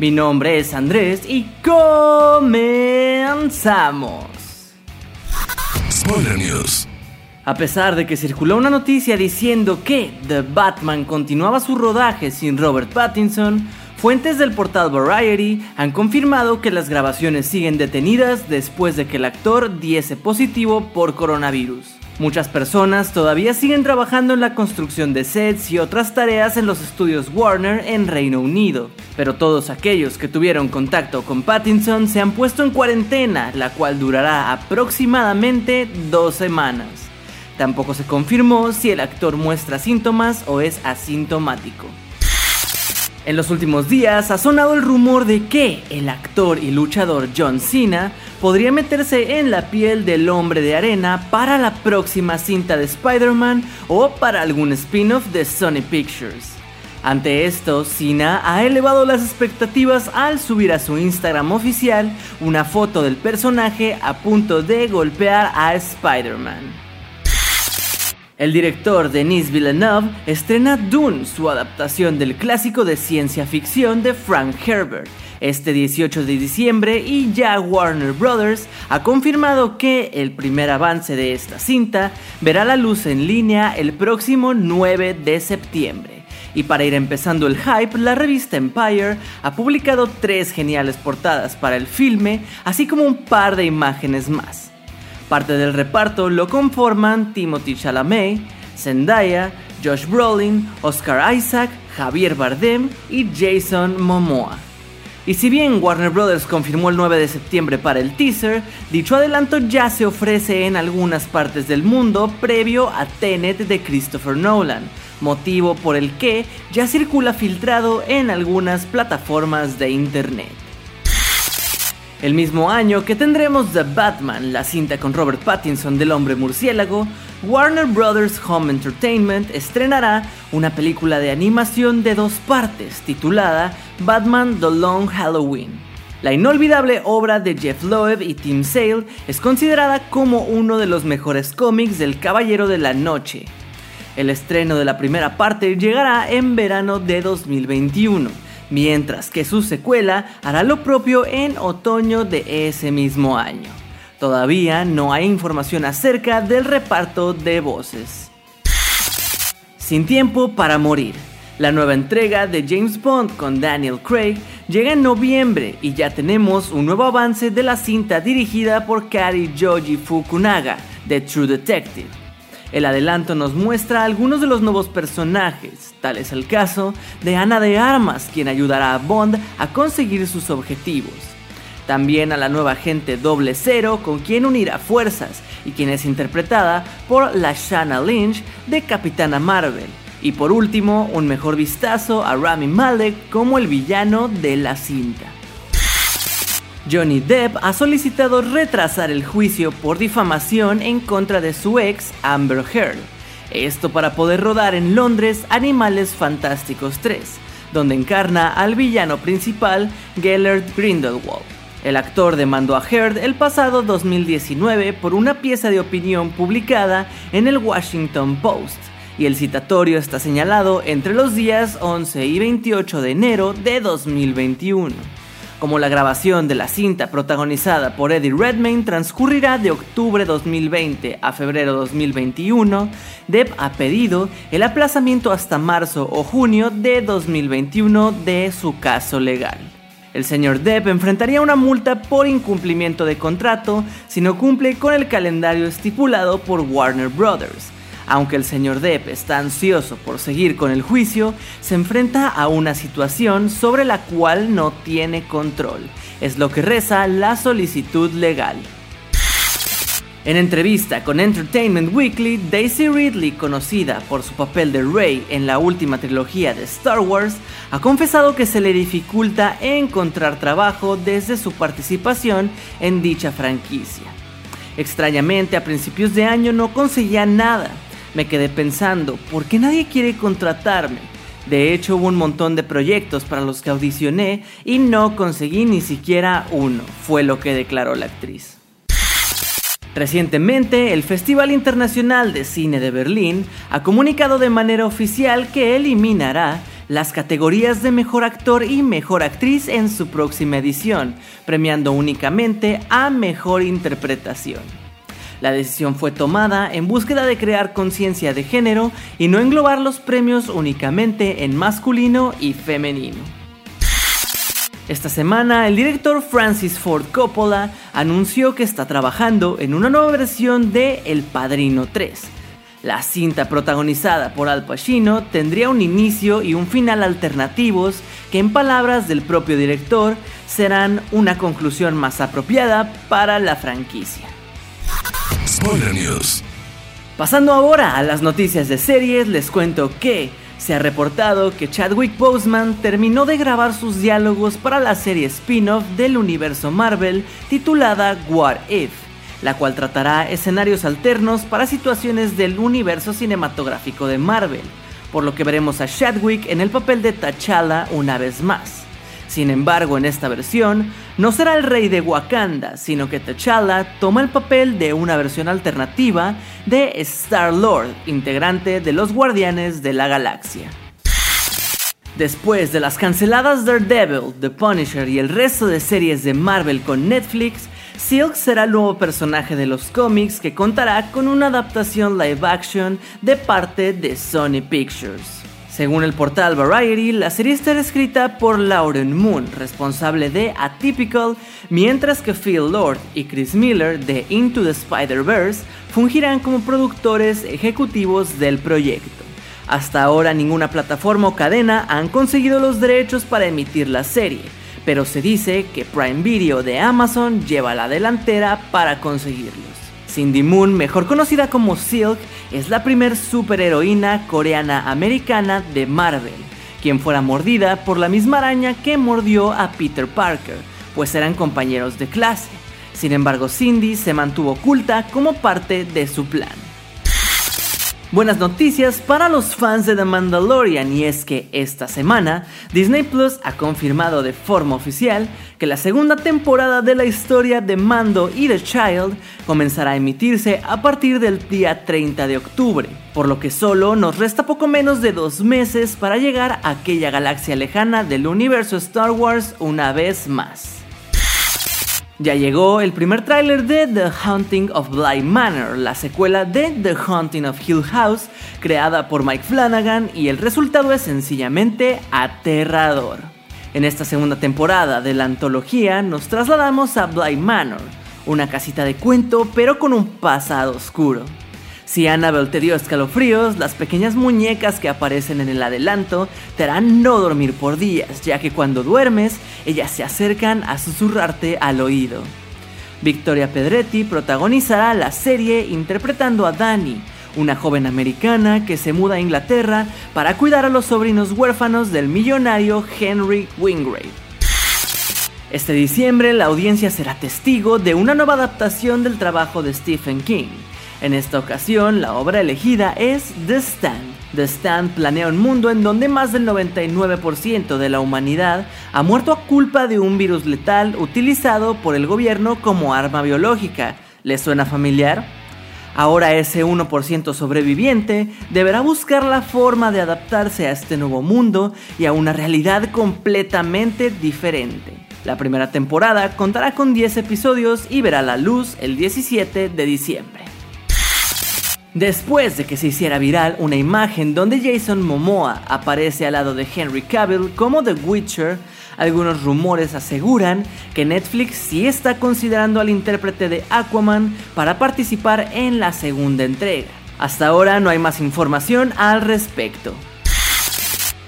Mi nombre es Andrés y comenzamos. Spoiler News. A pesar de que circuló una noticia diciendo que The Batman continuaba su rodaje sin Robert Pattinson, fuentes del portal Variety han confirmado que las grabaciones siguen detenidas después de que el actor diese positivo por coronavirus. Muchas personas todavía siguen trabajando en la construcción de sets y otras tareas en los estudios Warner en Reino Unido, pero todos aquellos que tuvieron contacto con Pattinson se han puesto en cuarentena, la cual durará aproximadamente dos semanas. Tampoco se confirmó si el actor muestra síntomas o es asintomático. En los últimos días ha sonado el rumor de que el actor y luchador John Cena podría meterse en la piel del hombre de arena para la próxima cinta de Spider-Man o para algún spin-off de Sony Pictures. Ante esto, Cena ha elevado las expectativas al subir a su Instagram oficial una foto del personaje a punto de golpear a Spider-Man. El director Denis Villeneuve estrena Dune, su adaptación del clásico de ciencia ficción de Frank Herbert, este 18 de diciembre y ya Warner Bros. ha confirmado que el primer avance de esta cinta verá la luz en línea el próximo 9 de septiembre. Y para ir empezando el hype, la revista Empire ha publicado tres geniales portadas para el filme, así como un par de imágenes más. Parte del reparto lo conforman Timothy Chalamet, Zendaya, Josh Brolin, Oscar Isaac, Javier Bardem y Jason Momoa. Y si bien Warner Bros. confirmó el 9 de septiembre para el teaser, dicho adelanto ya se ofrece en algunas partes del mundo previo a Tenet de Christopher Nolan, motivo por el que ya circula filtrado en algunas plataformas de internet. El mismo año que tendremos The Batman, la cinta con Robert Pattinson del hombre murciélago, Warner Bros. Home Entertainment estrenará una película de animación de dos partes titulada Batman The Long Halloween. La inolvidable obra de Jeff Loeb y Tim Sale es considerada como uno de los mejores cómics del Caballero de la Noche. El estreno de la primera parte llegará en verano de 2021 mientras que su secuela hará lo propio en otoño de ese mismo año. Todavía no hay información acerca del reparto de voces. Sin tiempo para morir. La nueva entrega de James Bond con Daniel Craig llega en noviembre y ya tenemos un nuevo avance de la cinta dirigida por Kari Joji Fukunaga, de True Detective. El adelanto nos muestra algunos de los nuevos personajes, tal es el caso de Ana de Armas, quien ayudará a Bond a conseguir sus objetivos. También a la nueva agente Doble Cero, con quien unirá fuerzas y quien es interpretada por la Shanna Lynch de Capitana Marvel. Y por último, un mejor vistazo a Rami Malek como el villano de la cinta. Johnny Depp ha solicitado retrasar el juicio por difamación en contra de su ex Amber Heard. Esto para poder rodar en Londres Animales Fantásticos 3, donde encarna al villano principal Gellert Grindelwald. El actor demandó a Heard el pasado 2019 por una pieza de opinión publicada en el Washington Post, y el citatorio está señalado entre los días 11 y 28 de enero de 2021 como la grabación de la cinta protagonizada por Eddie Redmayne transcurrirá de octubre 2020 a febrero 2021, Depp ha pedido el aplazamiento hasta marzo o junio de 2021 de su caso legal. El señor Depp enfrentaría una multa por incumplimiento de contrato si no cumple con el calendario estipulado por Warner Brothers, aunque el señor Depp está ansioso por seguir con el juicio, se enfrenta a una situación sobre la cual no tiene control. Es lo que reza la solicitud legal. En entrevista con Entertainment Weekly, Daisy Ridley, conocida por su papel de Rey en la última trilogía de Star Wars, ha confesado que se le dificulta encontrar trabajo desde su participación en dicha franquicia. Extrañamente, a principios de año no conseguía nada. Me quedé pensando, ¿por qué nadie quiere contratarme? De hecho, hubo un montón de proyectos para los que audicioné y no conseguí ni siquiera uno, fue lo que declaró la actriz. Recientemente, el Festival Internacional de Cine de Berlín ha comunicado de manera oficial que eliminará las categorías de Mejor Actor y Mejor Actriz en su próxima edición, premiando únicamente a Mejor Interpretación. La decisión fue tomada en búsqueda de crear conciencia de género y no englobar los premios únicamente en masculino y femenino. Esta semana, el director Francis Ford Coppola anunció que está trabajando en una nueva versión de El Padrino 3. La cinta protagonizada por Al Pacino tendría un inicio y un final alternativos que en palabras del propio director serán una conclusión más apropiada para la franquicia. Pasando ahora a las noticias de series, les cuento que se ha reportado que Chadwick Boseman terminó de grabar sus diálogos para la serie spin-off del universo Marvel titulada What If, la cual tratará escenarios alternos para situaciones del universo cinematográfico de Marvel, por lo que veremos a Chadwick en el papel de T'Challa una vez más. Sin embargo, en esta versión, no será el rey de Wakanda, sino que T'Challa toma el papel de una versión alternativa de Star-Lord, integrante de los Guardianes de la Galaxia. Después de las canceladas Daredevil, The Punisher y el resto de series de Marvel con Netflix, Silk será el nuevo personaje de los cómics que contará con una adaptación live action de parte de Sony Pictures. Según el portal Variety, la serie estará escrita por Lauren Moon, responsable de Atypical, mientras que Phil Lord y Chris Miller de Into the Spider-Verse fungirán como productores ejecutivos del proyecto. Hasta ahora ninguna plataforma o cadena han conseguido los derechos para emitir la serie, pero se dice que Prime Video de Amazon lleva la delantera para conseguirlos. Cindy Moon, mejor conocida como Silk, es la primer superheroína coreana-americana de Marvel, quien fuera mordida por la misma araña que mordió a Peter Parker, pues eran compañeros de clase. Sin embargo, Cindy se mantuvo oculta como parte de su plan. Buenas noticias para los fans de The Mandalorian y es que esta semana Disney Plus ha confirmado de forma oficial que la segunda temporada de la historia de Mando y The Child comenzará a emitirse a partir del día 30 de octubre, por lo que solo nos resta poco menos de dos meses para llegar a aquella galaxia lejana del universo Star Wars una vez más. Ya llegó el primer tráiler de The Haunting of Bly Manor, la secuela de The Haunting of Hill House, creada por Mike Flanagan y el resultado es sencillamente aterrador. En esta segunda temporada de la antología nos trasladamos a Bly Manor, una casita de cuento pero con un pasado oscuro. Si Annabelle te dio escalofríos, las pequeñas muñecas que aparecen en el adelanto te harán no dormir por días, ya que cuando duermes, ellas se acercan a susurrarte al oído. Victoria Pedretti protagonizará la serie interpretando a Dani, una joven americana que se muda a Inglaterra para cuidar a los sobrinos huérfanos del millonario Henry Wingrave. Este diciembre la audiencia será testigo de una nueva adaptación del trabajo de Stephen King, en esta ocasión, la obra elegida es The Stand. The Stand planea un mundo en donde más del 99% de la humanidad ha muerto a culpa de un virus letal utilizado por el gobierno como arma biológica. ¿Les suena familiar? Ahora ese 1% sobreviviente deberá buscar la forma de adaptarse a este nuevo mundo y a una realidad completamente diferente. La primera temporada contará con 10 episodios y verá la luz el 17 de diciembre. Después de que se hiciera viral una imagen donde Jason Momoa aparece al lado de Henry Cavill como The Witcher, algunos rumores aseguran que Netflix sí está considerando al intérprete de Aquaman para participar en la segunda entrega. Hasta ahora no hay más información al respecto.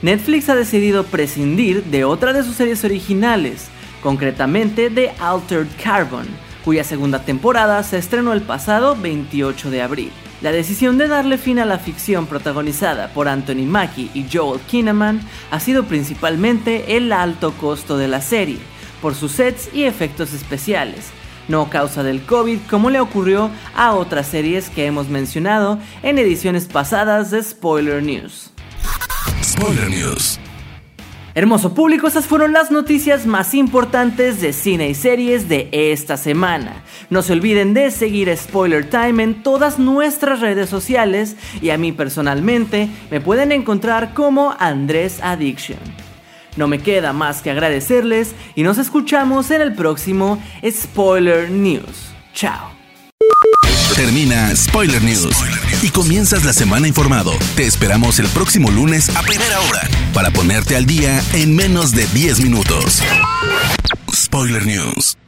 Netflix ha decidido prescindir de otra de sus series originales, concretamente de Altered Carbon, cuya segunda temporada se estrenó el pasado 28 de abril. La decisión de darle fin a la ficción protagonizada por Anthony Mackie y Joel Kinnaman ha sido principalmente el alto costo de la serie, por sus sets y efectos especiales, no causa del COVID como le ocurrió a otras series que hemos mencionado en ediciones pasadas de Spoiler News. Spoiler News. Hermoso público, esas fueron las noticias más importantes de cine y series de esta semana. No se olviden de seguir Spoiler Time en todas nuestras redes sociales y a mí personalmente me pueden encontrar como Andrés Addiction. No me queda más que agradecerles y nos escuchamos en el próximo Spoiler News. Chao. Termina Spoiler News y comienzas la semana informado. Te esperamos el próximo lunes a primera hora para ponerte al día en menos de 10 minutos. Spoiler News.